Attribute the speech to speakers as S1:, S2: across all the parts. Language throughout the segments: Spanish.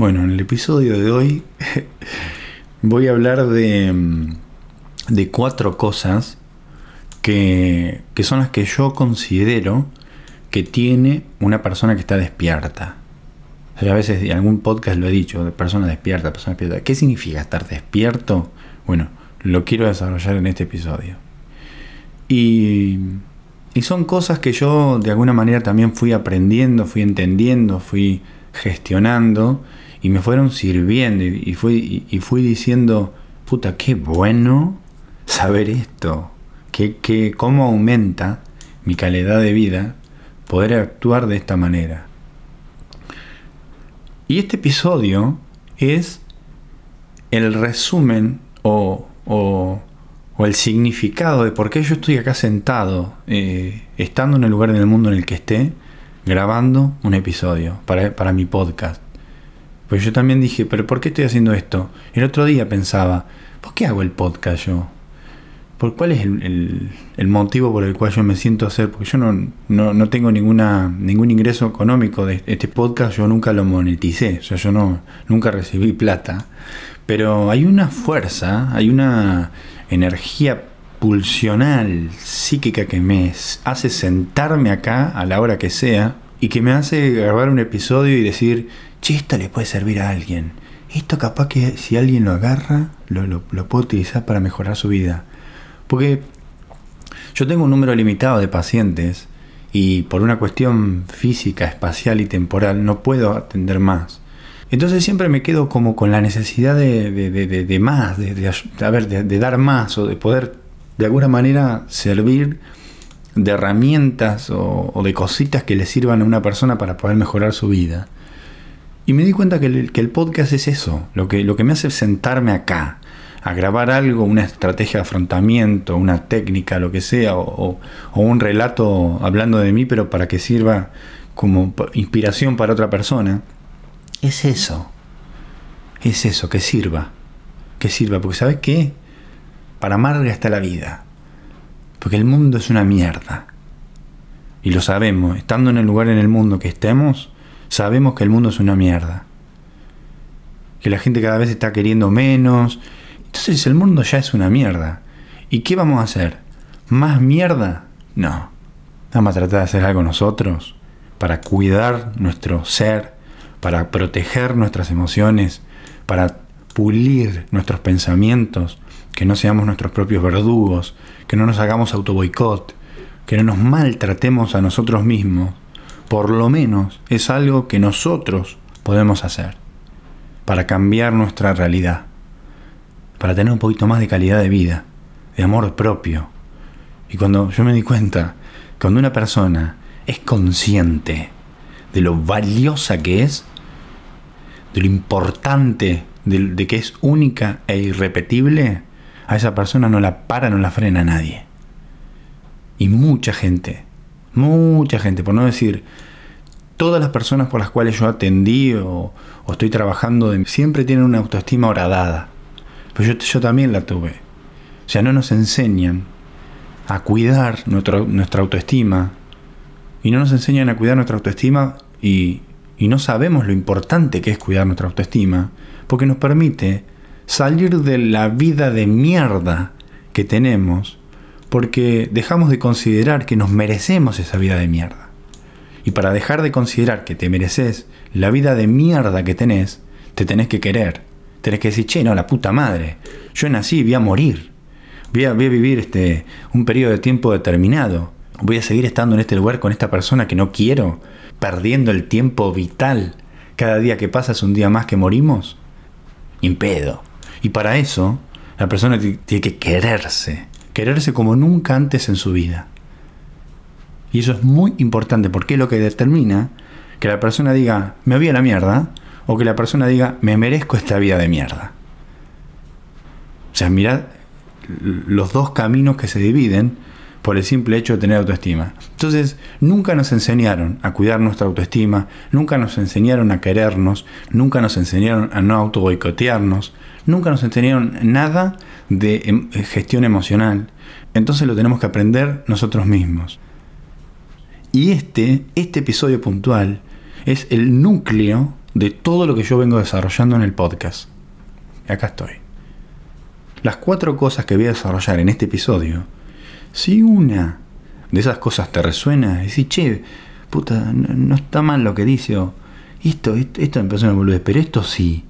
S1: Bueno, en el episodio de hoy voy a hablar de, de cuatro cosas que, que, son las que yo considero que tiene una persona que está despierta. a veces en algún podcast lo he dicho, de persona despierta, persona despierta. ¿Qué significa estar despierto? Bueno, lo quiero desarrollar en este episodio. Y, y son cosas que yo de alguna manera también fui aprendiendo, fui entendiendo, fui gestionando y me fueron sirviendo y, fui, y, fui diciendo, puta, qué bueno saber esto, que, que, cómo aumenta mi calidad de vida poder actuar de esta manera. Y este episodio es el resumen o, o, el significado de por qué yo estoy acá sentado, eh, estando en el lugar en el mundo en el que esté, grabando un episodio para, para mi podcast. Pues yo también dije, pero ¿por qué estoy haciendo esto? El otro día pensaba, ¿por qué hago el podcast yo? ¿Por cuál es el, motivo por el cual yo me siento hacer? Porque yo no, no, tengo ninguna, ningún ingreso económico de este podcast, yo nunca lo moneticé, o sea, yo no, nunca recibí plata. Pero hay una fuerza, hay una energía pulsional, psíquica que me hace sentarme acá a la hora que sea y que me hace grabar un episodio y decir, che, esto le puede servir a alguien. Esto capaz que si alguien lo agarra, lo, lo, puede utilizar para mejorar su vida. Porque yo tengo un número limitado de pacientes y por una cuestión física, espacial y temporal no puedo atender más. Entonces siempre me quedo como con la necesidad de, de, más, de, de, dar más o de poder de alguna manera servir de herramientas o, o, de cositas que le sirvan a una persona para poder mejorar su vida. Y me di cuenta que el, podcast es eso, lo que, lo que me hace sentarme acá, a grabar algo, una estrategia de afrontamiento, una técnica, lo que sea, o, un relato hablando de mí, pero para que sirva como inspiración para otra persona, es eso. Es eso, que sirva. Que sirva, porque ¿sabes qué? Para amarga está la vida. Porque el mundo es una mierda. Y lo sabemos, estando en el lugar en el mundo que estemos, sabemos que el mundo es una mierda. Que la gente cada vez está queriendo menos. Entonces el mundo ya es una mierda. ¿Y qué vamos a hacer? ¿Más mierda? No. Vamos a tratar de hacer algo nosotros para cuidar nuestro ser, para proteger nuestras emociones, para pulir nuestros pensamientos, que no seamos nuestros propios verdugos, que no nos hagamos autoboicot, que no nos maltratemos a nosotros mismos por lo menos es algo que nosotros podemos hacer para cambiar nuestra realidad, para tener un poquito más de calidad de vida, de amor propio. Y cuando yo me di cuenta, cuando una persona es consciente de lo valiosa que es, de lo importante de, que es única e irrepetible, a esa persona no la para, no la frena nadie. Y mucha gente Mucha gente, por no decir todas las personas por las cuales yo atendí o, estoy trabajando, siempre tienen una autoestima horadada. Pero yo, yo también la tuve. O sea, no nos enseñan a cuidar nuestra autoestima. Y no nos enseñan a cuidar nuestra autoestima y no sabemos lo importante que es cuidar nuestra autoestima. Porque nos permite salir de la vida de mierda que tenemos porque dejamos de considerar que nos merecemos esa vida de mierda. Y para dejar de considerar que te mereces la vida de mierda que tenés, te tenés que querer. Tenés que decir, che, no, la puta madre. Yo nací, voy a morir. Voy a, vivir este, un periodo de tiempo determinado. Voy a seguir estando en este lugar con esta persona que no quiero, perdiendo el tiempo vital. Cada día que pasa es un día más que morimos. Impedo. Y para eso, la persona tiene que quererse quererse como nunca antes en su vida. Y eso es muy importante porque es lo que determina que la persona diga, me voy a la mierda, o que la persona diga, me merezco esta vida de mierda. O sea, mirad los dos caminos que se dividen por el simple hecho de tener autoestima. Entonces, nunca nos enseñaron a cuidar nuestra autoestima, nunca nos enseñaron a querernos, nunca nos enseñaron a no auto boicotearnos, nunca nos enseñaron nada de em, gestión emocional. Entonces lo tenemos que aprender nosotros mismos. Y este, este episodio puntual es el núcleo de todo lo que yo vengo desarrollando en el podcast. Acá estoy. Las cuatro cosas que voy a desarrollar en este episodio, si una de esas cosas te resuena, decís, che, puta, no, está mal lo que dice, o esto, esto, me parece una boludez, pero esto sí.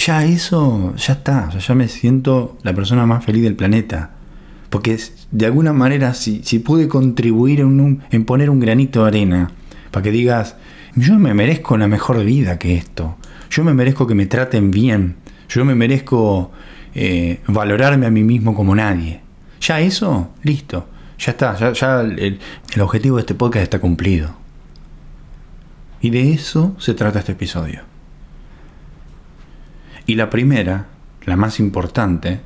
S1: Ya eso, ya está, ya me siento la persona más feliz del planeta. Porque de alguna manera, si, si pude contribuir en, en poner un granito de arena, para que digas, yo me merezco una mejor vida que esto. Yo me merezco que me traten bien. Yo me merezco eh, valorarme a mí mismo como nadie. Ya eso, listo. Ya está. Ya, el, el objetivo de este podcast está cumplido. Y de eso se trata este episodio. Y la primera, la más importante,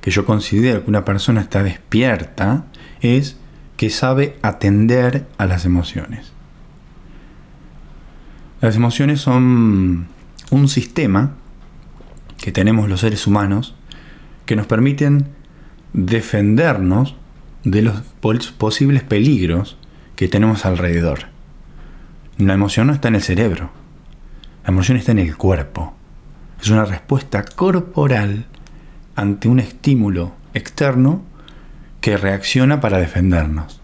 S1: que yo considero que una persona está despierta, es que sabe atender a las emociones. Las emociones son un sistema que tenemos los seres humanos que nos permiten defendernos de los posibles peligros que tenemos alrededor. La emoción no está en el cerebro, la emoción está en el cuerpo. Es una respuesta corporal ante un estímulo externo que reacciona para defendernos.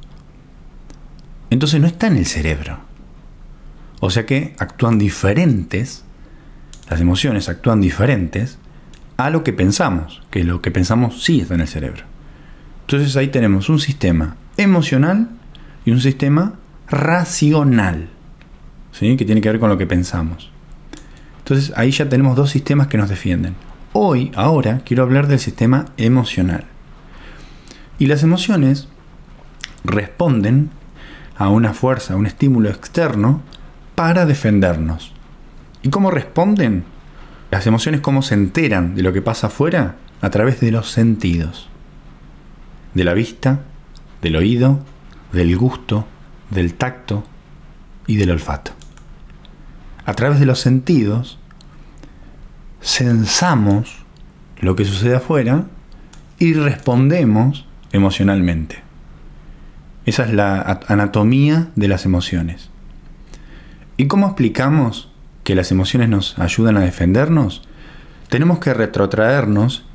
S1: Entonces no está en el cerebro. O sea que actúan diferentes, las emociones actúan diferentes a lo que pensamos, que lo que pensamos sí está en el cerebro. Entonces ahí tenemos un sistema emocional y un sistema racional, ¿sí? que tiene que ver con lo que pensamos. Entonces ahí ya tenemos dos sistemas que nos defienden. Hoy, ahora, quiero hablar del sistema emocional. Y las emociones responden a una fuerza, a un estímulo externo para defendernos. ¿Y cómo responden? Las emociones, ¿cómo se enteran de lo que pasa afuera? A través de los sentidos. De la vista, del oído, del gusto, del tacto y del olfato. A través de los sentidos, sensamos lo que sucede afuera y respondemos emocionalmente. Esa es la anatomía de las emociones. ¿Y cómo explicamos que las emociones nos ayudan a defendernos? Tenemos que retrotraernos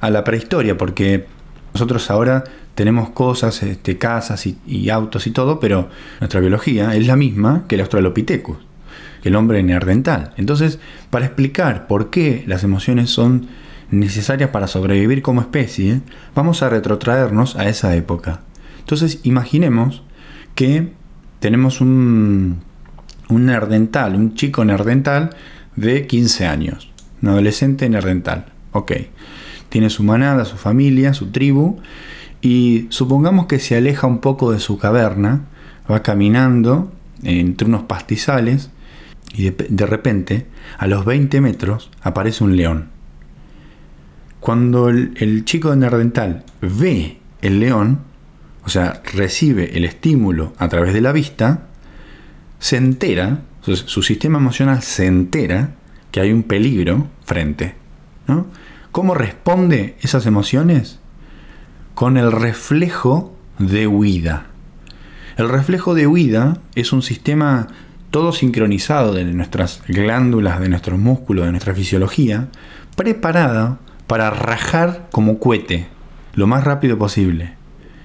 S1: a la prehistoria, porque nosotros ahora tenemos cosas, este, casas y, autos y todo, pero nuestra biología es la misma que el Australopithecus, el hombre neandertal. Entonces, para explicar por qué las emociones son necesarias para sobrevivir como especie, vamos a retrotraernos a esa época. Entonces, imaginemos que tenemos un, un un chico nerdental de 15 años, un adolescente nerdental. Ok, tiene su manada, su familia, su tribu, y supongamos que se aleja un poco de su caverna, va caminando entre unos pastizales, y de, repente, a los 20 metros, aparece un león. Cuando el, chico de nerdental ve el león, o sea, recibe el estímulo a través de la vista, se entera, su, sistema emocional se entera que hay un peligro frente. ¿no? ¿Cómo responde esas emociones? Con el reflejo de huida. El reflejo de huida es un sistema todo sincronizado de nuestras glándulas, de nuestros músculos, de nuestra fisiología, preparada para rajar como cohete lo más rápido posible.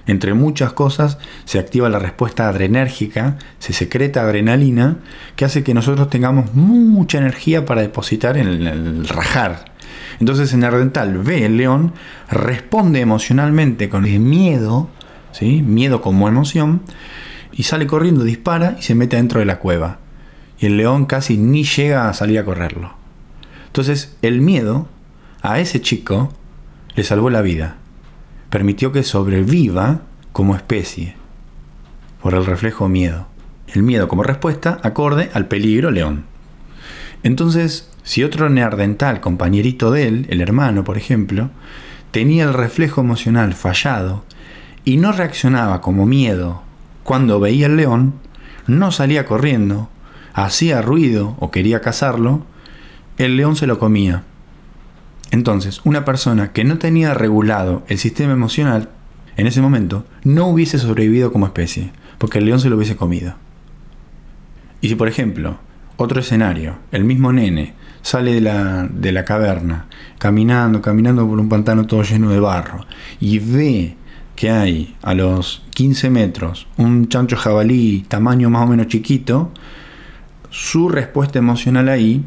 S1: Entre muchas cosas se activa la respuesta adrenérgica, se secreta adrenalina, que hace que nosotros tengamos mucha energía para depositar en el, rajar. Entonces en el dental ve el león, responde emocionalmente con el miedo, ¿sí? miedo como emoción, y sale corriendo, dispara y se mete dentro de la cueva. Y el león casi ni llega a salir a correrlo. Entonces el miedo a ese chico le salvó la vida permitió que sobreviva como especie por el reflejo miedo. El miedo como respuesta acorde al peligro león. Entonces, si otro neardental, compañerito de él, el hermano por ejemplo, tenía el reflejo emocional fallado y no reaccionaba como miedo cuando veía el león, no salía corriendo, hacía ruido o quería cazarlo, el león se lo comía. Entonces, una persona que no tenía regulado el sistema emocional en ese momento no hubiese sobrevivido como especie, porque el león se lo hubiese comido. Y si, por ejemplo, otro escenario, el mismo nene sale de la, de la caverna, caminando, caminando por un pantano todo lleno de barro, y ve que hay a los 15 metros un chancho jabalí tamaño más o menos chiquito, su respuesta emocional ahí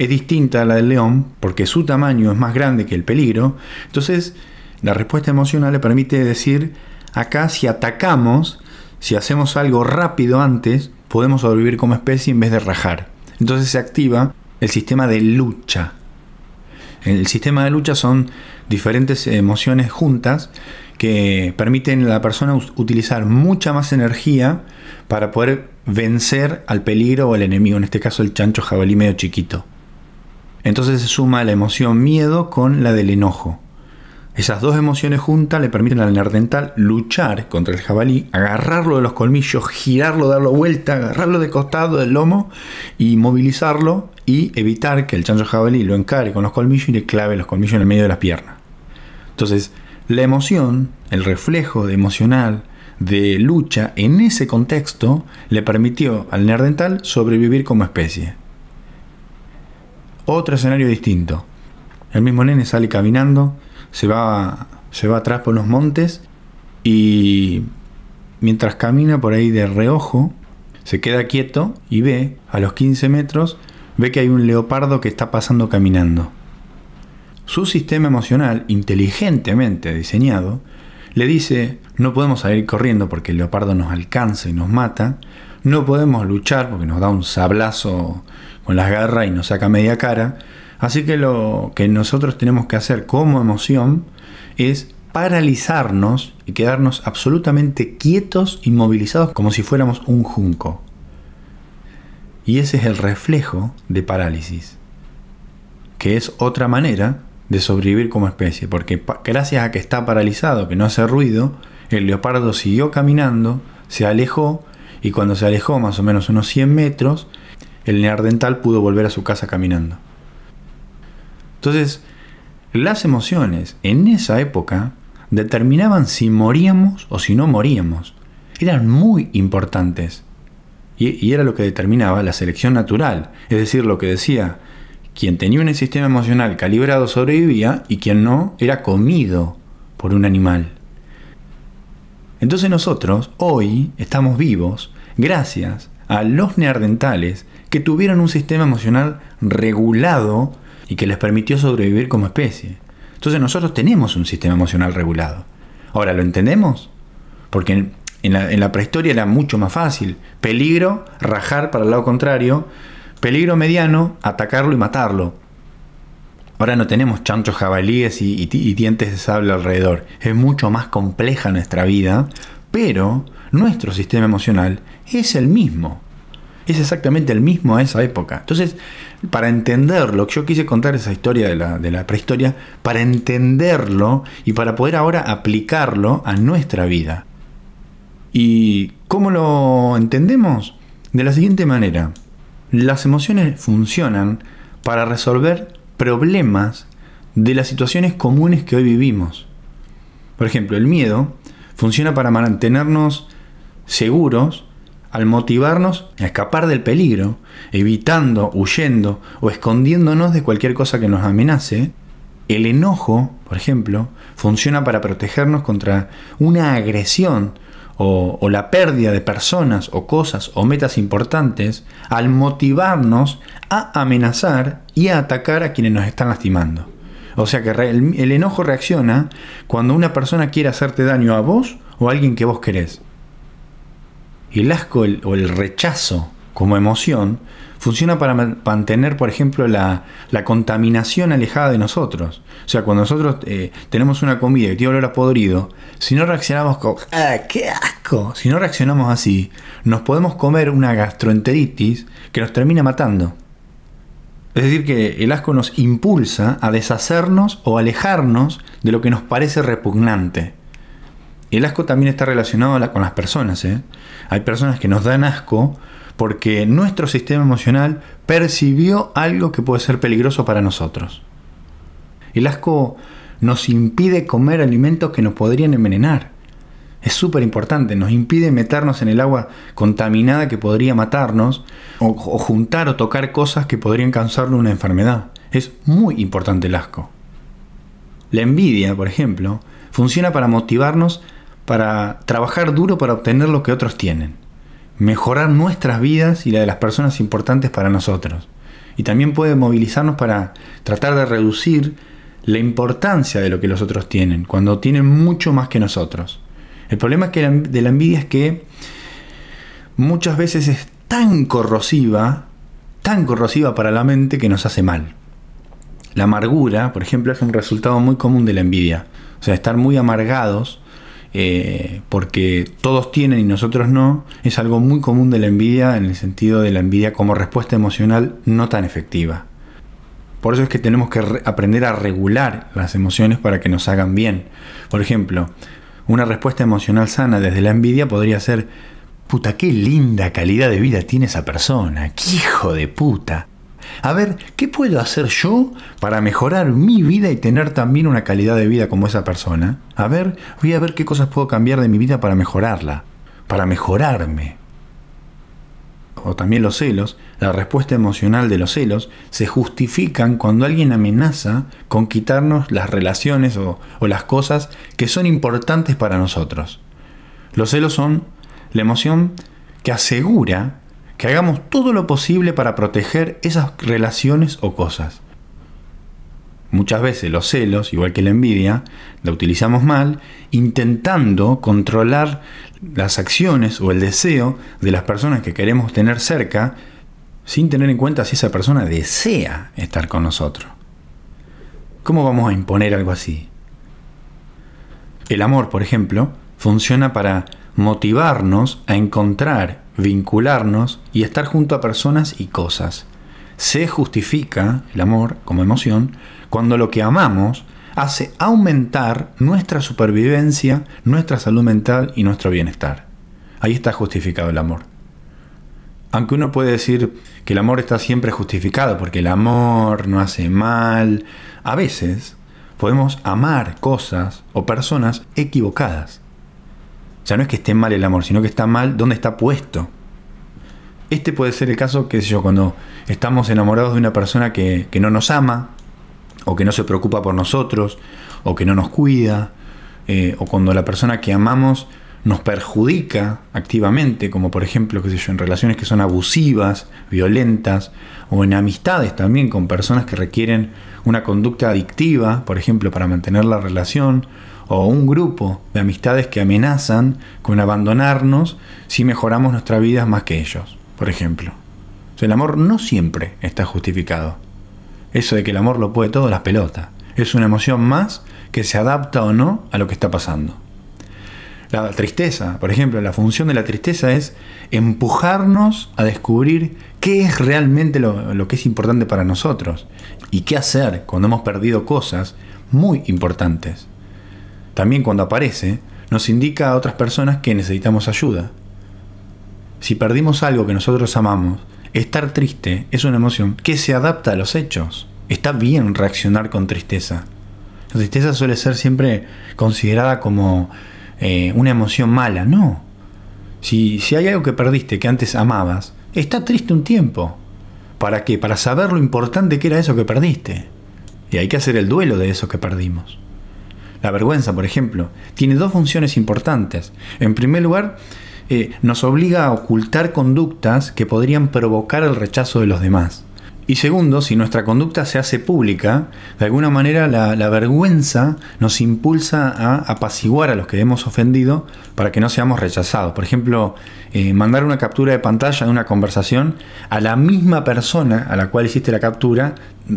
S1: es distinta a la del león porque su tamaño es más grande que el peligro. Entonces, la respuesta emocional le permite decir, acá si atacamos, si hacemos algo rápido antes, podemos sobrevivir como especie en vez de rajar. Entonces se activa el sistema de lucha. El sistema de lucha son diferentes emociones juntas que permiten a la persona utilizar mucha más energía para poder vencer al peligro o al enemigo, en este caso el chancho jabalí medio chiquito. Entonces se suma la emoción miedo con la del enojo. Esas dos emociones juntas le permiten al nerdental luchar contra el jabalí, agarrarlo de los colmillos, girarlo, darlo vuelta, agarrarlo de costado del lomo y movilizarlo y evitar que el chancho jabalí lo encare con los colmillos y le clave los colmillos en el medio de las piernas. Entonces, la emoción, el reflejo de emocional de lucha en ese contexto le permitió al nerdental sobrevivir como especie. Otro escenario distinto. El mismo nene sale caminando se va, se va atrás por los montes y mientras camina por ahí de reojo, se queda quieto y ve, a los 15 metros, ve que hay un leopardo que está pasando caminando. Su sistema emocional, inteligentemente diseñado, le dice, no podemos salir corriendo porque el leopardo nos alcanza y nos mata, no podemos luchar porque nos da un sablazo con las garras y nos saca media cara, Así que lo que nosotros tenemos que hacer como emoción es paralizarnos y quedarnos absolutamente quietos, inmovilizados, como si fuéramos un junco. Y ese es el reflejo de parálisis, que es otra manera de sobrevivir como especie, porque gracias a que está paralizado, que no hace ruido, el leopardo siguió caminando, se alejó, y cuando se alejó más o menos unos 100 metros, el neardental pudo volver a su casa caminando. Entonces, las emociones en esa época determinaban si moríamos o si no moríamos. Eran muy importantes. Y, era lo que determinaba la selección natural. Es decir, lo que decía, quien tenía un sistema emocional calibrado sobrevivía y quien no era comido por un animal. Entonces nosotros hoy estamos vivos gracias a los neardentales que tuvieron un sistema emocional regulado y que les permitió sobrevivir como especie. Entonces nosotros tenemos un sistema emocional regulado. Ahora, ¿lo entendemos? Porque en, la, prehistoria era mucho más fácil. Peligro, rajar para el lado contrario. Peligro mediano, atacarlo y matarlo. Ahora no tenemos chanchos jabalíes y, dientes de sable alrededor. Es mucho más compleja nuestra vida, pero nuestro sistema emocional es el mismo. Es exactamente el mismo a esa época. Entonces, para entenderlo, yo quise contar esa historia de la, de la prehistoria, para entenderlo y para poder ahora aplicarlo a nuestra vida. ¿Y cómo lo entendemos? De la siguiente manera. Las emociones funcionan para resolver problemas de las situaciones comunes que hoy vivimos. Por ejemplo, el miedo funciona para mantenernos seguros al motivarnos a escapar del peligro, evitando, huyendo o escondiéndonos de cualquier cosa que nos amenace, el enojo, por ejemplo, funciona para protegernos contra una agresión o, la pérdida de personas o cosas o metas importantes al motivarnos a amenazar y a atacar a quienes nos están lastimando. O sea que el, el enojo reacciona cuando una persona quiere hacerte daño a vos o a alguien que vos querés el asco o el rechazo como emoción funciona para mantener, por ejemplo, la, contaminación alejada de nosotros. O sea, cuando nosotros eh, tenemos una comida que tiene olor a podrido, si no reaccionamos con ¡ah, qué asco! Si no reaccionamos así, nos podemos comer una gastroenteritis que nos termina matando. Es decir, que el asco nos impulsa a deshacernos o alejarnos de lo que nos parece repugnante. El asco también está relacionado con las personas. ¿eh? Hay personas que nos dan asco porque nuestro sistema emocional percibió algo que puede ser peligroso para nosotros. El asco nos impide comer alimentos que nos podrían envenenar. Es súper importante, nos impide meternos en el agua contaminada que podría matarnos o, juntar o tocar cosas que podrían causarle una enfermedad. Es muy importante el asco. La envidia, por ejemplo, funciona para motivarnos para trabajar duro para obtener lo que otros tienen, mejorar nuestras vidas y la de las personas importantes para nosotros. Y también puede movilizarnos para tratar de reducir la importancia de lo que los otros tienen, cuando tienen mucho más que nosotros. El problema de la envidia es que muchas veces es tan corrosiva, tan corrosiva para la mente que nos hace mal. La amargura, por ejemplo, es un resultado muy común de la envidia. O sea, estar muy amargados eh, porque todos tienen y nosotros no, es algo muy común de la envidia en el sentido de la envidia como respuesta emocional no tan efectiva. Por eso es que tenemos que aprender a regular las emociones para que nos hagan bien. Por ejemplo, una respuesta emocional sana desde la envidia podría ser, puta, qué linda calidad de vida tiene esa persona, qué hijo de puta. A ver, ¿qué puedo hacer yo para mejorar mi vida y tener también una calidad de vida como esa persona? A ver, voy a ver qué cosas puedo cambiar de mi vida para mejorarla, para mejorarme. O también los celos, la respuesta emocional de los celos, se justifican cuando alguien amenaza con quitarnos las relaciones o, o las cosas que son importantes para nosotros. Los celos son la emoción que asegura que hagamos todo lo posible para proteger esas relaciones o cosas. Muchas veces los celos, igual que la envidia, la utilizamos mal, intentando controlar las acciones o el deseo de las personas que queremos tener cerca, sin tener en cuenta si esa persona desea estar con nosotros. ¿Cómo vamos a imponer algo así? El amor, por ejemplo, funciona para motivarnos a encontrar vincularnos y estar junto a personas y cosas. Se justifica el amor como emoción cuando lo que amamos hace aumentar nuestra supervivencia, nuestra salud mental y nuestro bienestar. Ahí está justificado el amor. Aunque uno puede decir que el amor está siempre justificado porque el amor no hace mal, a veces podemos amar cosas o personas equivocadas. Ya no es que esté mal el amor, sino que está mal dónde está puesto. Este puede ser el caso, qué sé yo, cuando estamos enamorados de una persona que, no nos ama, o que no se preocupa por nosotros, o que no nos cuida, eh, o cuando la persona que amamos nos perjudica activamente, como por ejemplo, qué sé yo, en relaciones que son abusivas, violentas, o en amistades también con personas que requieren una conducta adictiva, por ejemplo, para mantener la relación, o un grupo de amistades que amenazan con abandonarnos si mejoramos nuestra vida más que ellos, por ejemplo. el amor no siempre está justificado. Eso de que el amor lo puede todo, las pelotas. Es una emoción más que se adapta o no a lo que está pasando. La tristeza, por ejemplo, la función de la tristeza es empujarnos a descubrir qué es realmente lo, lo, que es importante para nosotros y qué hacer cuando hemos perdido cosas muy importantes también cuando aparece, nos indica a otras personas que necesitamos ayuda. Si perdimos algo que nosotros amamos, estar triste es una emoción que se adapta a los hechos. Está bien reaccionar con tristeza. La tristeza suele ser siempre considerada como eh, una emoción mala. No. Si, si hay algo que perdiste que antes amabas, está triste un tiempo. ¿Para qué? Para saber lo importante que era eso que perdiste. Y hay que hacer el duelo de eso que perdimos. La vergüenza, por ejemplo, tiene dos funciones importantes. En primer lugar, eh, nos obliga a ocultar conductas que podrían provocar el rechazo de los demás. Y segundo, si nuestra conducta se hace pública, de alguna manera la, vergüenza nos impulsa a apaciguar a los que hemos ofendido para que no seamos rechazados. Por ejemplo, eh, mandar una captura de pantalla de una conversación a la misma persona a la cual hiciste la captura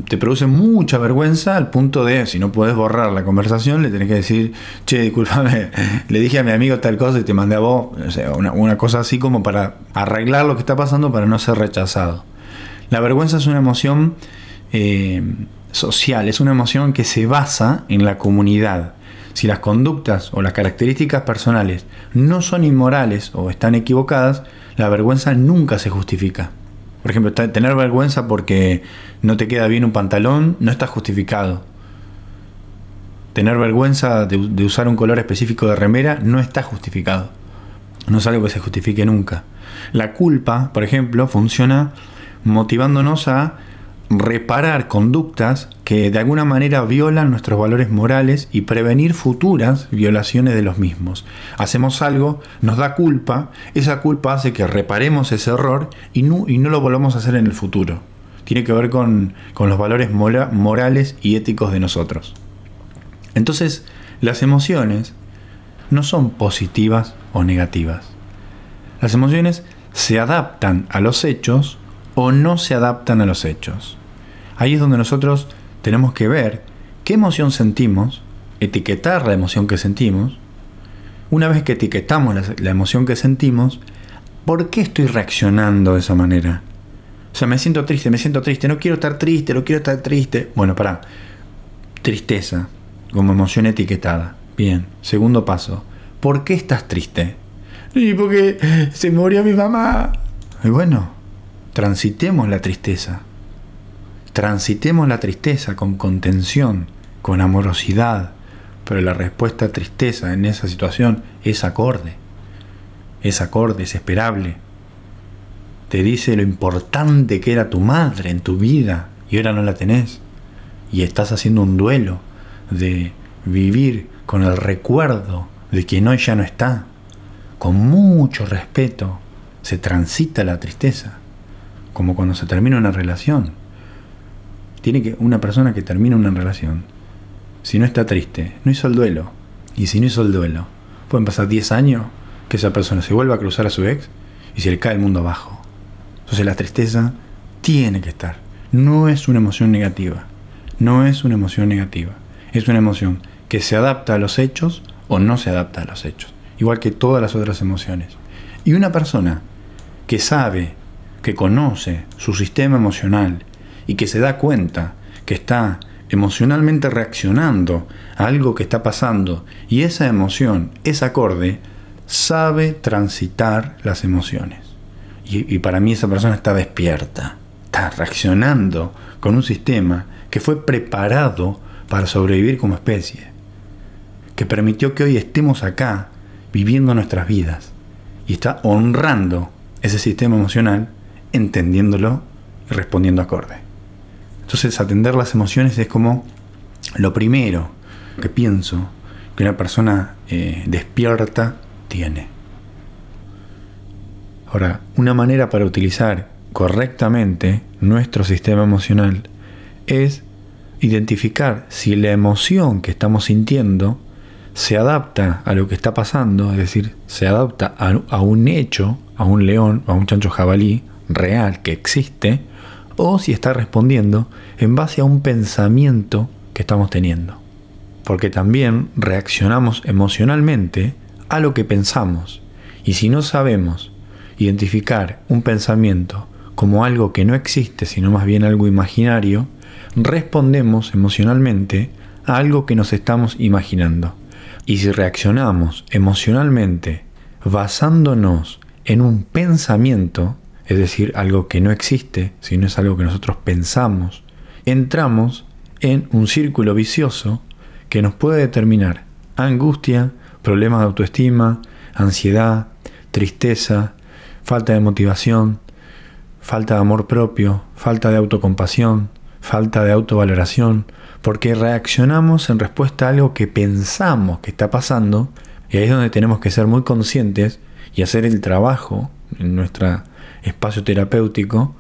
S1: te produce mucha vergüenza al punto de, si no puedes borrar la conversación, le tenés que decir, che, discúlpame, le dije a mi amigo tal cosa y te mandé a vos, o sea, una cosa así como para arreglar lo que está pasando para no ser rechazado. La vergüenza es una emoción eh, social, es una emoción que se basa en la comunidad. Si las conductas o las características personales no son inmorales o están equivocadas, la vergüenza nunca se justifica. Por ejemplo, tener vergüenza porque no te queda bien un pantalón no está justificado. tener vergüenza de, de usar un color específico de remera no está justificado. No es algo que se justifique nunca. La culpa, por ejemplo, funciona motivándonos a reparar conductas que de alguna manera violan nuestros valores morales y prevenir futuras violaciones de los mismos. Hacemos algo, nos da culpa, esa culpa hace que reparemos ese error y no, y no lo volvamos a hacer en el futuro. Tiene que ver con, con los valores morales y éticos de nosotros. Entonces, las emociones no son positivas o negativas. Las emociones se adaptan a los hechos o no se adaptan a los hechos. Ahí es donde nosotros tenemos que ver qué emoción sentimos, etiquetar la emoción que sentimos. Una vez que etiquetamos la, emoción que sentimos, ¿por qué estoy reaccionando de esa manera? O sea, me siento triste, me siento triste, no quiero estar triste, no quiero estar triste. Bueno, para. Tristeza, como emoción etiquetada. Bien, segundo paso. ¿Por qué estás triste? Y porque se murió mi mamá. Y bueno, transitemos la tristeza. Transitemos la tristeza con contención, con amorosidad, pero la respuesta a tristeza en esa situación es acorde. Es acorde, es esperable. Te dice lo importante que era tu madre en tu vida y ahora no la tenés. Y estás haciendo un duelo de vivir con el recuerdo de quien hoy ya no está. Con mucho respeto se transita la tristeza como cuando se termina una relación. Tiene que una persona que termina una relación, si no está triste, no hizo el duelo. Y si no hizo el duelo, pueden pasar 10 años que esa persona se vuelva a cruzar a su ex y se le cae el mundo abajo. Entonces la tristeza tiene que estar. No es una emoción negativa. No es una emoción negativa. Es una emoción que se adapta a los hechos o no se adapta a los hechos. Igual que todas las otras emociones. Y una persona que sabe que conoce su sistema emocional y que se da cuenta que está emocionalmente reaccionando a algo que está pasando y esa emoción es acorde, sabe transitar las emociones. Y, para mí esa persona está despierta, está reaccionando con un sistema que fue preparado para sobrevivir como especie, que permitió que hoy estemos acá viviendo nuestras vidas y está honrando ese sistema emocional entendiéndolo y respondiendo acorde. Entonces atender las emociones es como lo primero que pienso que una persona eh, despierta tiene. Ahora, una manera para utilizar correctamente nuestro sistema emocional es identificar si la emoción que estamos sintiendo se adapta a lo que está pasando, es decir, se adapta a, a un hecho, a un león, a un chancho jabalí, real que existe o si está respondiendo en base a un pensamiento que estamos teniendo. Porque también reaccionamos emocionalmente a lo que pensamos. Y si no sabemos identificar un pensamiento como algo que no existe, sino más bien algo imaginario, respondemos emocionalmente a algo que nos estamos imaginando. Y si reaccionamos emocionalmente basándonos en un pensamiento, es decir, algo que no existe, sino es algo que nosotros pensamos, entramos en un círculo vicioso que nos puede determinar angustia, problemas de autoestima, ansiedad, tristeza, falta de motivación, falta de amor propio, falta de autocompasión, falta de autovaloración, porque reaccionamos en respuesta a algo que pensamos que está pasando, y ahí es donde tenemos que ser muy conscientes y hacer el trabajo en nuestra espacio terapéutico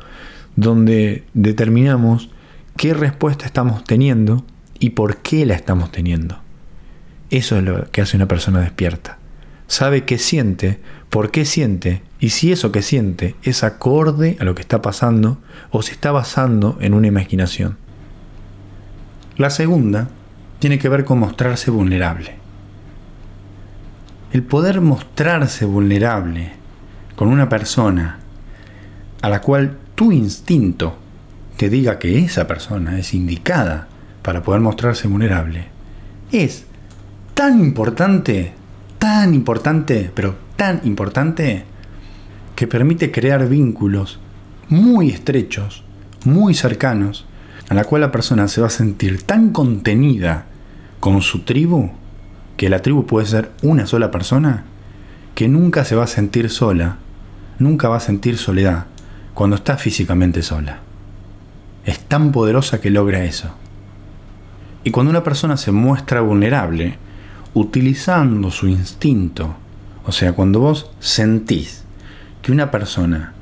S1: donde determinamos qué respuesta estamos teniendo y por qué la estamos teniendo. Eso es lo que hace una persona despierta. Sabe qué siente, por qué siente y si eso que siente es acorde a lo que está pasando o se está basando en una imaginación. La segunda tiene que ver con mostrarse vulnerable. El poder mostrarse vulnerable con una persona a la cual tu instinto te diga que esa persona es indicada para poder mostrarse vulnerable, es tan importante, tan importante, pero tan importante, que permite crear vínculos muy estrechos, muy cercanos, a la cual la persona se va a sentir tan contenida con su tribu, que la tribu puede ser una sola persona, que nunca se va a sentir sola, nunca va a sentir soledad cuando está físicamente sola. Es tan poderosa que logra eso. Y cuando una persona se muestra vulnerable, utilizando su instinto, o sea, cuando vos sentís que una persona,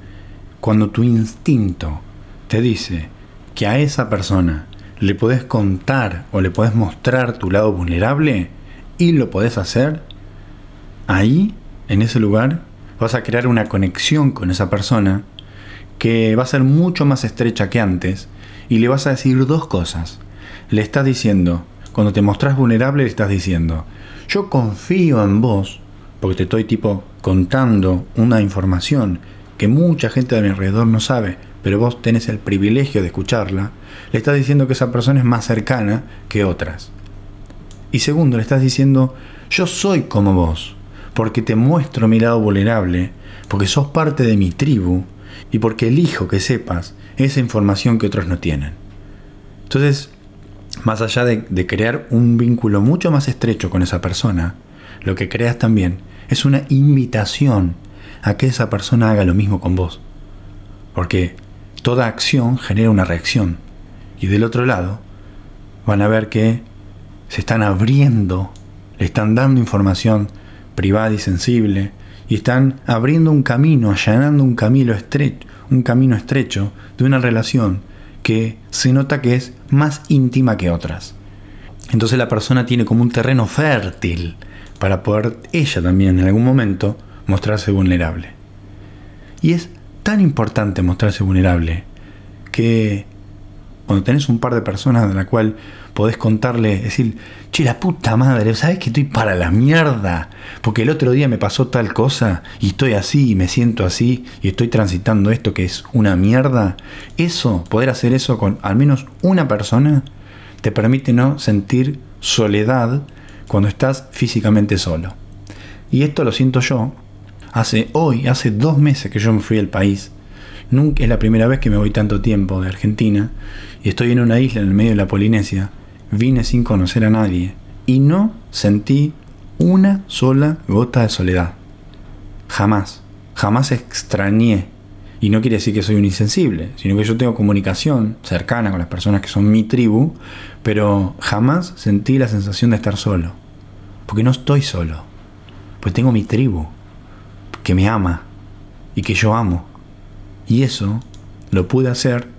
S1: cuando tu instinto te dice que a esa persona le podés contar o le podés mostrar tu lado vulnerable y lo podés hacer, ahí, en ese lugar, vas a crear una conexión con esa persona que va a ser mucho más estrecha que antes y le vas a decir dos cosas. Le estás diciendo, cuando te mostrás vulnerable, le estás diciendo, yo confío en vos, porque te estoy tipo contando una información que mucha gente de mi alrededor no sabe, pero vos tenés el privilegio de escucharla, le estás diciendo que esa persona es más cercana que otras. Y segundo, le estás diciendo, yo soy como vos, porque te muestro mi lado vulnerable, porque sos parte de mi tribu y porque elijo que sepas esa información que otros no tienen. Entonces, más allá de, de, crear un vínculo mucho más estrecho con esa persona, lo que creas también es una invitación a que esa persona haga lo mismo con vos. Porque toda acción genera una reacción. Y del otro lado, van a ver que se están abriendo, le están dando información privada y sensible, y están abriendo un camino, allanando un camino estrecho, un camino estrecho de una relación que se nota que es más íntima que otras. Entonces la persona tiene como un terreno fértil para poder ella también en algún momento mostrarse vulnerable. Y es tan importante mostrarse vulnerable que cuando tenés un par de personas de la cual podés contarle, decir, che, la puta madre, ¿sabes que estoy para la mierda? Porque el otro día me pasó tal cosa y estoy así y me siento así y estoy transitando esto que es una mierda. Eso, poder hacer eso con al menos una persona, te permite no sentir soledad cuando estás físicamente solo. Y esto lo siento yo. Hace hoy, hace dos meses que yo me fui al país. Nunca es la primera vez que me voy tanto tiempo de Argentina y estoy en una isla en el medio de la Polinesia vine sin conocer a nadie y no sentí una sola gota de soledad. Jamás, jamás extrañé. Y no quiere decir que soy un insensible, sino que yo tengo comunicación cercana con las personas que son mi tribu, pero jamás sentí la sensación de estar solo. Porque no estoy solo. Pues tengo mi tribu, que me ama y que yo amo. Y eso lo pude hacer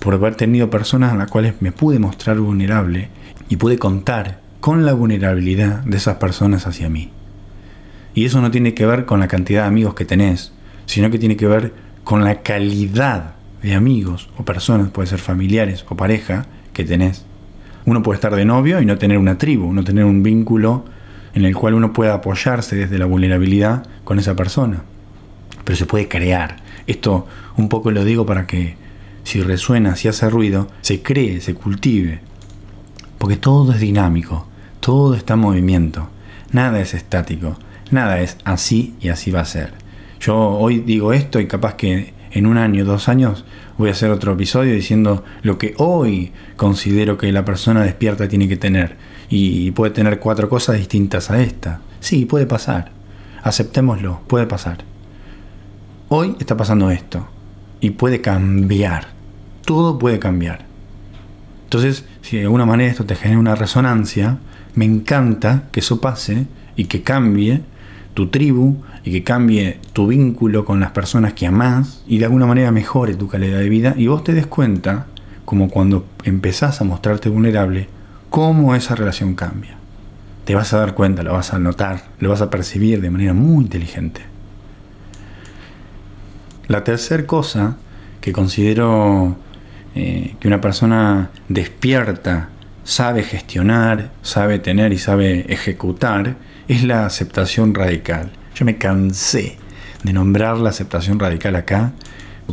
S1: por haber tenido personas a las cuales me pude mostrar vulnerable y pude contar con la vulnerabilidad de esas personas hacia mí. Y eso no tiene que ver con la cantidad de amigos que tenés, sino que tiene que ver con la calidad de amigos o personas, puede ser familiares o pareja, que tenés. Uno puede estar de novio y no tener una tribu, no tener un vínculo en el cual uno pueda apoyarse desde la vulnerabilidad con esa persona. Pero se puede crear. Esto un poco lo digo para que si resuena, si hace ruido, se cree, se cultive. Porque todo es dinámico, todo está en movimiento, nada es estático, nada es así y así va a ser. Yo hoy digo esto y capaz que en un año, dos años, voy a hacer otro episodio diciendo lo que hoy considero que la persona despierta tiene que tener. Y puede tener cuatro cosas distintas a esta. Sí, puede pasar. Aceptémoslo, puede pasar. Hoy está pasando esto. Y puede cambiar. Todo puede cambiar. Entonces, si de alguna manera esto te genera una resonancia, me encanta que eso pase y que cambie tu tribu y que cambie tu vínculo con las personas que amás y de alguna manera mejore tu calidad de vida y vos te des cuenta, como cuando empezás a mostrarte vulnerable, cómo esa relación cambia. Te vas a dar cuenta, lo vas a notar, lo vas a percibir de manera muy inteligente. La tercera cosa que considero eh, que una persona despierta sabe gestionar, sabe tener y sabe ejecutar, es la aceptación radical. Yo me cansé de nombrar la aceptación radical acá,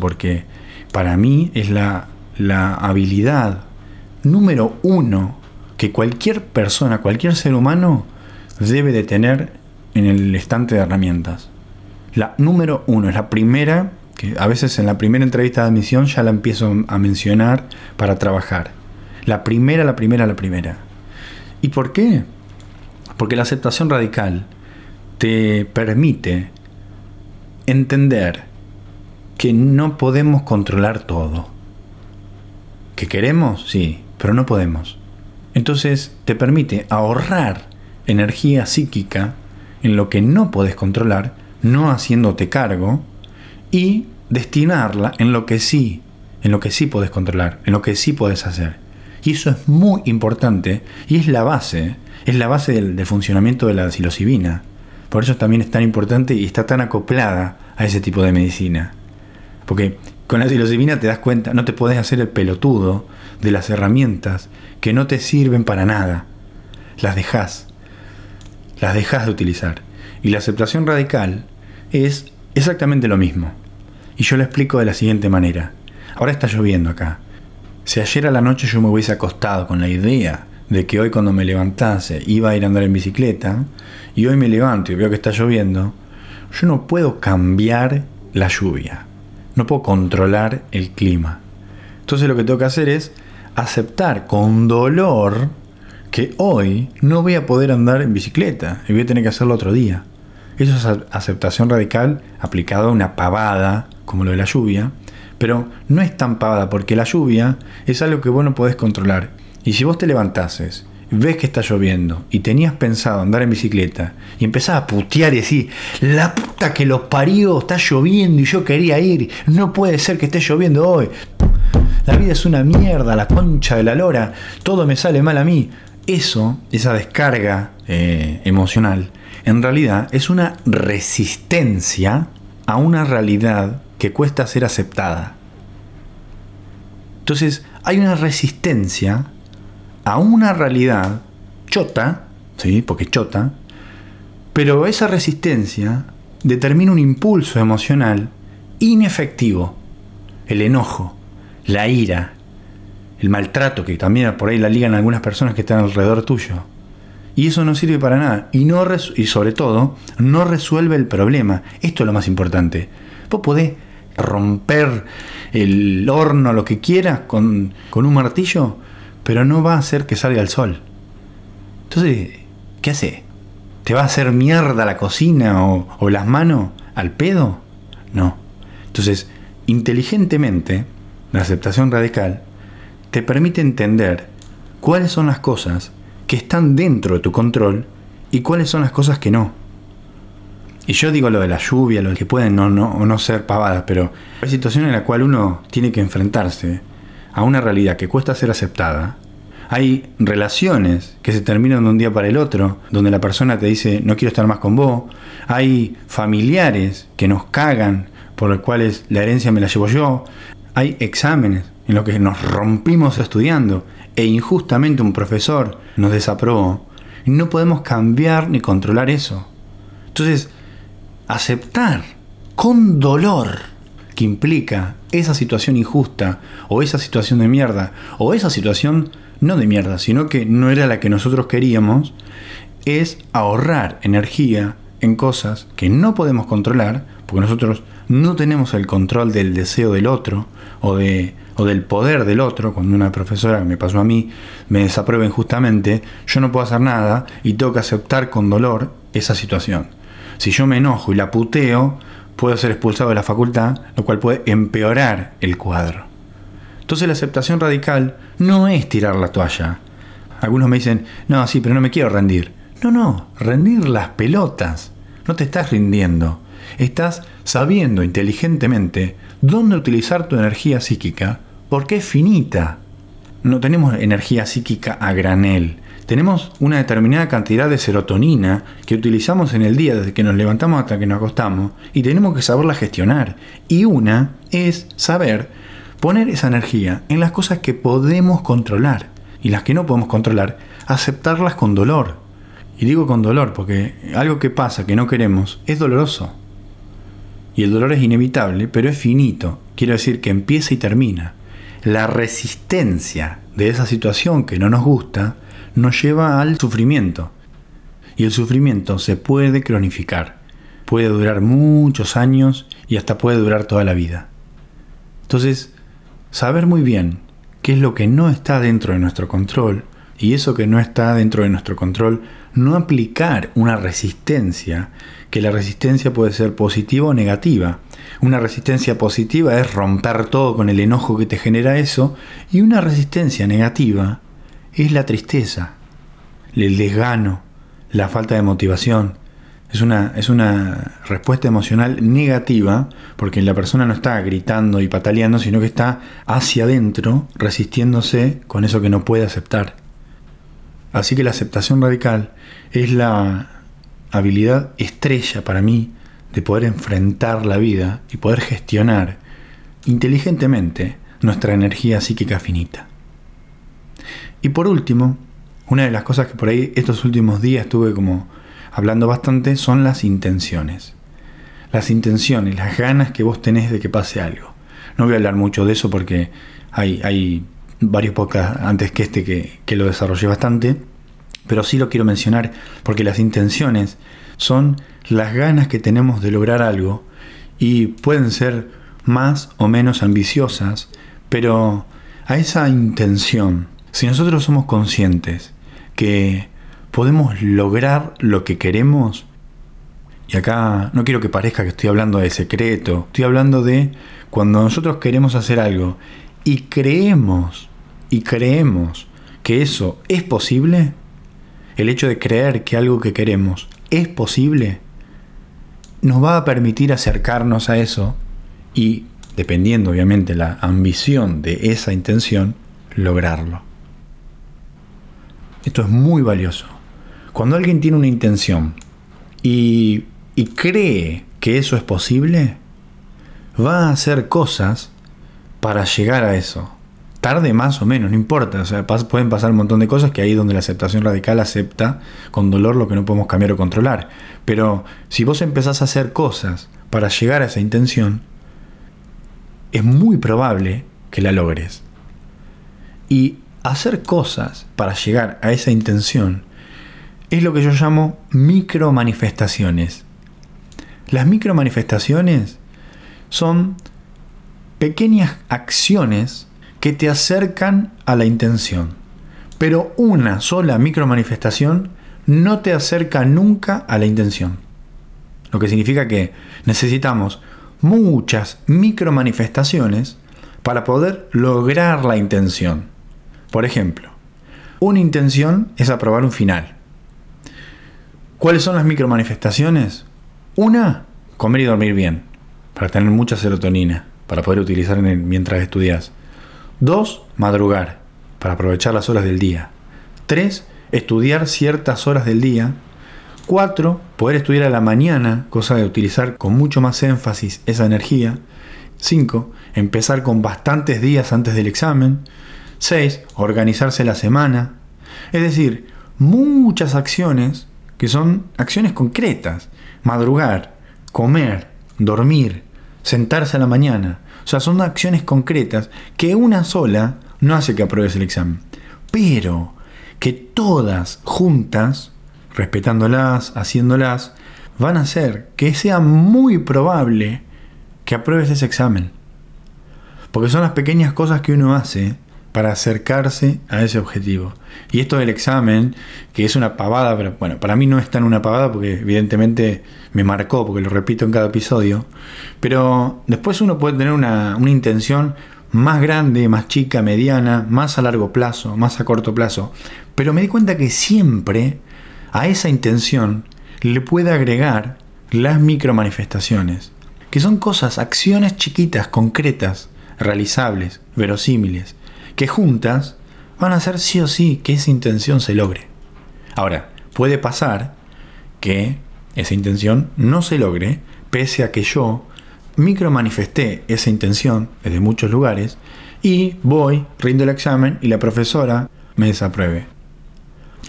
S1: porque para mí es la, la habilidad número uno que cualquier persona, cualquier ser humano debe de tener en el estante de herramientas. La número uno, es la primera que a veces en la primera entrevista de admisión ya la empiezo a mencionar para trabajar. La primera, la primera, la primera. ¿Y por qué? Porque la aceptación radical te permite entender que no podemos controlar todo. ¿Que queremos? Sí, pero no podemos. Entonces te permite ahorrar energía psíquica en lo que no puedes controlar, no haciéndote cargo, y destinarla en lo que sí, en lo que sí puedes controlar, en lo que sí puedes hacer. Y eso es muy importante y es la base, es la base del, funcionamiento de la psilocibina. Por eso también es tan importante y está tan acoplada a ese tipo de medicina. Porque con la psilocibina te das cuenta, no te puedes hacer el pelotudo de las herramientas que no te sirven para nada. Las dejas. Las dejas de utilizar. Y la aceptación radical es exactamente lo mismo. Y yo lo explico de la siguiente manera. Ahora está lloviendo acá. Si ayer a la noche yo me hubiese acostado con la idea de que hoy cuando me levantase iba a ir a andar en bicicleta, y hoy me levanto y veo que está lloviendo, yo no puedo cambiar la lluvia. No puedo controlar el clima. Entonces lo que tengo que hacer es aceptar con dolor que hoy no voy a poder andar en bicicleta y voy a tener que hacerlo otro día. Eso es aceptación radical aplicada a una pavada como lo de la lluvia, pero no es tan pavada porque la lluvia es algo que vos no podés controlar. Y si vos te levantases, ves que está lloviendo y tenías pensado andar en bicicleta y empezás a putear y decir, la puta que lo parió, está lloviendo y yo quería ir, no puede ser que esté lloviendo hoy. La vida es una mierda, la concha de la lora, todo me sale mal a mí. Eso, esa descarga eh, emocional, en realidad es una resistencia a una realidad que cuesta ser aceptada. Entonces, hay una resistencia a una realidad chota, ¿sí? Porque chota, pero esa resistencia determina un impulso emocional inefectivo, el enojo, la ira, el maltrato, que también por ahí la ligan algunas personas que están alrededor tuyo. Y eso no sirve para nada. Y, no y sobre todo, no resuelve el problema. Esto es lo más importante. Vos podés romper el horno, lo que quieras, con, un martillo, pero no va a hacer que salga el sol. Entonces, ¿qué hace? ¿Te va a hacer mierda la cocina o, o las manos al pedo? No. Entonces, inteligentemente, la aceptación radical te permite entender cuáles son las cosas que están dentro de tu control y cuáles son las cosas que no. Y yo digo lo de la lluvia, lo que pueden no, no, no ser pavadas, pero hay situaciones en las cuales uno tiene que enfrentarse a una realidad que cuesta ser aceptada. Hay relaciones que se terminan de un día para el otro, donde la persona te dice no quiero estar más con vos. Hay familiares que nos cagan, por los cuales la herencia me la llevo yo. Hay exámenes en los que nos rompimos estudiando e injustamente un profesor nos desaprobó. No podemos cambiar ni controlar eso. Entonces, aceptar con dolor que implica esa situación injusta o esa situación de mierda o esa situación no de mierda, sino que no era la que nosotros queríamos, es ahorrar energía en cosas que no podemos controlar, porque nosotros no tenemos el control del deseo del otro o, de, o del poder del otro. Cuando una profesora, que me pasó a mí, me desaprueba injustamente, yo no puedo hacer nada y tengo que aceptar con dolor esa situación. Si yo me enojo y la puteo, puedo ser expulsado de la facultad, lo cual puede empeorar el cuadro. Entonces la aceptación radical no es tirar la toalla. Algunos me dicen, no, sí, pero no me quiero rendir. No, no, rendir las pelotas. No te estás rindiendo. Estás sabiendo inteligentemente dónde utilizar tu energía psíquica porque es finita. No tenemos energía psíquica a granel tenemos una determinada cantidad de serotonina que utilizamos en el día desde que nos levantamos hasta que nos acostamos y tenemos que saberla gestionar. Y una es saber poner esa energía en las cosas que podemos controlar y las que no podemos controlar, aceptarlas con dolor. Y digo con dolor porque algo que pasa que no queremos es doloroso. Y el dolor es inevitable, pero es finito. Quiero decir que empieza y termina. La resistencia de esa situación que no nos gusta nos lleva al sufrimiento. Y el sufrimiento se puede cronificar. Puede durar muchos años y hasta puede durar toda la vida. Entonces, saber muy bien qué es lo que no está dentro de nuestro control, y eso que no está dentro de nuestro control, no aplicar una resistencia, que la resistencia puede ser positiva o negativa. Una resistencia positiva es romper todo con el enojo que te genera eso, y una resistencia negativa es la tristeza, el desgano, la falta de motivación. Es una, es una respuesta emocional negativa porque la persona no está gritando y pataleando, sino que está hacia adentro resistiéndose con eso que no puede aceptar. Así que la aceptación radical es la habilidad estrella para mí de poder enfrentar la vida y poder gestionar inteligentemente nuestra energía psíquica finita. Y por último, una de las cosas que por ahí estos últimos días estuve como hablando bastante son las intenciones. Las intenciones, las ganas que vos tenés de que pase algo. No voy a hablar mucho de eso porque hay, hay varios podcasts antes que este que, que lo desarrollé bastante, pero sí lo quiero mencionar porque las intenciones son las ganas que tenemos de lograr algo y pueden ser más o menos ambiciosas, pero a esa intención, si nosotros somos conscientes que podemos lograr lo que queremos, y acá no quiero que parezca que estoy hablando de secreto, estoy hablando de cuando nosotros queremos hacer algo y creemos y creemos que eso es posible, el hecho de creer que algo que queremos es posible, nos va a permitir acercarnos a eso y, dependiendo obviamente la ambición de esa intención, lograrlo. Esto es muy valioso. Cuando alguien tiene una intención y, y cree que eso es posible, va a hacer cosas para llegar a eso tarde más o menos, no importa. O sea, pueden pasar un montón de cosas que ahí donde la aceptación radical acepta con dolor lo que no podemos cambiar o controlar. Pero si vos empezás a hacer cosas para llegar a esa intención, es muy probable que la logres. Y hacer cosas para llegar a esa intención es lo que yo llamo micro manifestaciones. Las micro manifestaciones son pequeñas acciones que te acercan a la intención. Pero una sola micromanifestación no te acerca nunca a la intención. Lo que significa que necesitamos muchas micromanifestaciones para poder lograr la intención. Por ejemplo, una intención es aprobar un final. ¿Cuáles son las micromanifestaciones? Una, comer y dormir bien, para tener mucha serotonina, para poder utilizar mientras estudias. 2. Madrugar, para aprovechar las horas del día. 3. Estudiar ciertas horas del día. 4. Poder estudiar a la mañana, cosa de utilizar con mucho más énfasis esa energía. 5. Empezar con bastantes días antes del examen. 6. Organizarse la semana. Es decir, muchas acciones que son acciones concretas. Madrugar, comer, dormir, sentarse a la mañana, o sea, son acciones concretas que una sola no hace que apruebes el examen. Pero que todas juntas, respetándolas, haciéndolas, van a hacer que sea muy probable que apruebes ese examen. Porque son las pequeñas cosas que uno hace para acercarse a ese objetivo. Y esto del examen, que es una pavada, pero bueno, para mí no es tan una pavada porque evidentemente me marcó, porque lo repito en cada episodio, pero después uno puede tener una, una intención más grande, más chica, mediana, más a largo plazo, más a corto plazo, pero me di cuenta que siempre a esa intención le puede agregar las micromanifestaciones, que son cosas, acciones chiquitas, concretas, realizables, verosímiles, que juntas van a hacer sí o sí que esa intención se logre. Ahora, puede pasar que esa intención no se logre, pese a que yo micro manifesté esa intención desde muchos lugares y voy, rindo el examen y la profesora me desapruebe.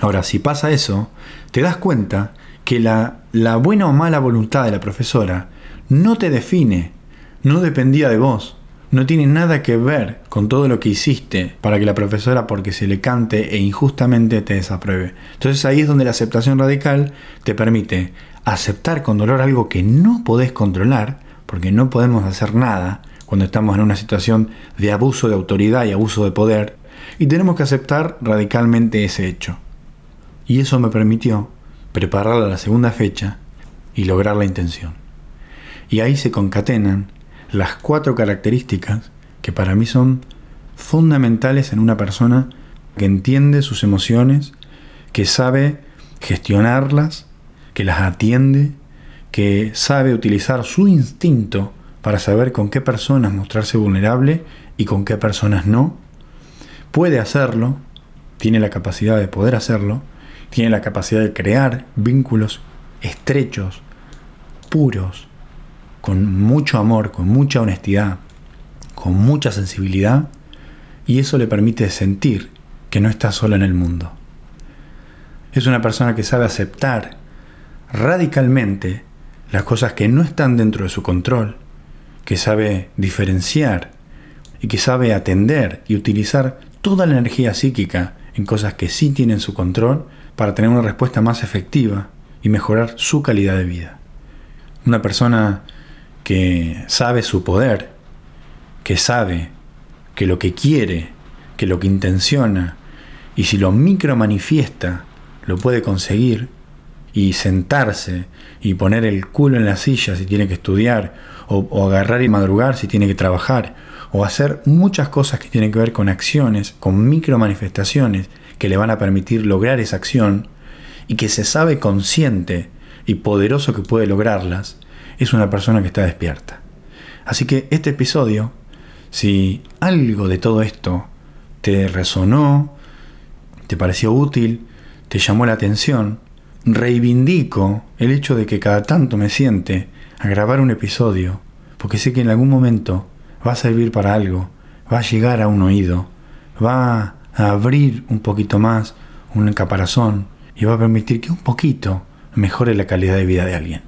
S1: Ahora, si pasa eso, te das cuenta que la, la buena o mala voluntad de la profesora no te define, no dependía de vos, no tiene nada que ver con todo lo que hiciste para que la profesora, porque se le cante e injustamente, te desapruebe. Entonces ahí es donde la aceptación radical te permite aceptar con dolor algo que no podés controlar, porque no podemos hacer nada cuando estamos en una situación de abuso de autoridad y abuso de poder, y tenemos que aceptar radicalmente ese hecho. Y eso me permitió preparar la segunda fecha y lograr la intención. Y ahí se concatenan las cuatro características que para mí son fundamentales en una persona que entiende sus emociones, que sabe gestionarlas, que las atiende, que sabe utilizar su instinto para saber con qué personas mostrarse vulnerable y con qué personas no. Puede hacerlo, tiene la capacidad de poder hacerlo, tiene la capacidad de crear vínculos estrechos, puros, con mucho amor, con mucha honestidad, con mucha sensibilidad, y eso le permite sentir que no está sola en el mundo. Es una persona que sabe aceptar radicalmente las cosas que no están dentro de su control, que sabe diferenciar y que sabe atender y utilizar toda la energía psíquica en cosas que sí tienen su control para tener una respuesta más efectiva y mejorar su calidad de vida. Una persona que sabe su poder, que sabe que lo que quiere, que lo que intenciona, y si lo micro manifiesta, lo puede conseguir, y sentarse y poner el culo en la silla si tiene que estudiar, o, agarrar y madrugar si tiene que trabajar, o hacer muchas cosas que tienen que ver con acciones, con micro manifestaciones que le van a permitir lograr esa acción, y que se sabe consciente y poderoso que puede lograrlas, es una persona que está despierta. Así que este episodio, si algo de todo esto te resonó, te pareció útil, te llamó la atención, reivindico el hecho de que cada tanto me siente a grabar un episodio, porque sé que en algún momento va a servir para algo, va a llegar a un oído, va a abrir un poquito más un caparazón y va a permitir que un poquito mejore la calidad de vida de alguien.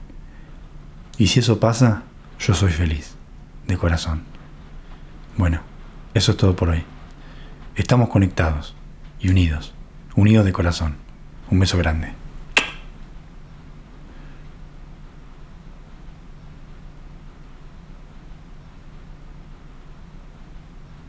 S1: Y si eso pasa, yo soy feliz, de corazón. Bueno, eso es todo por hoy. Estamos conectados y unidos, unidos de corazón. Un beso grande.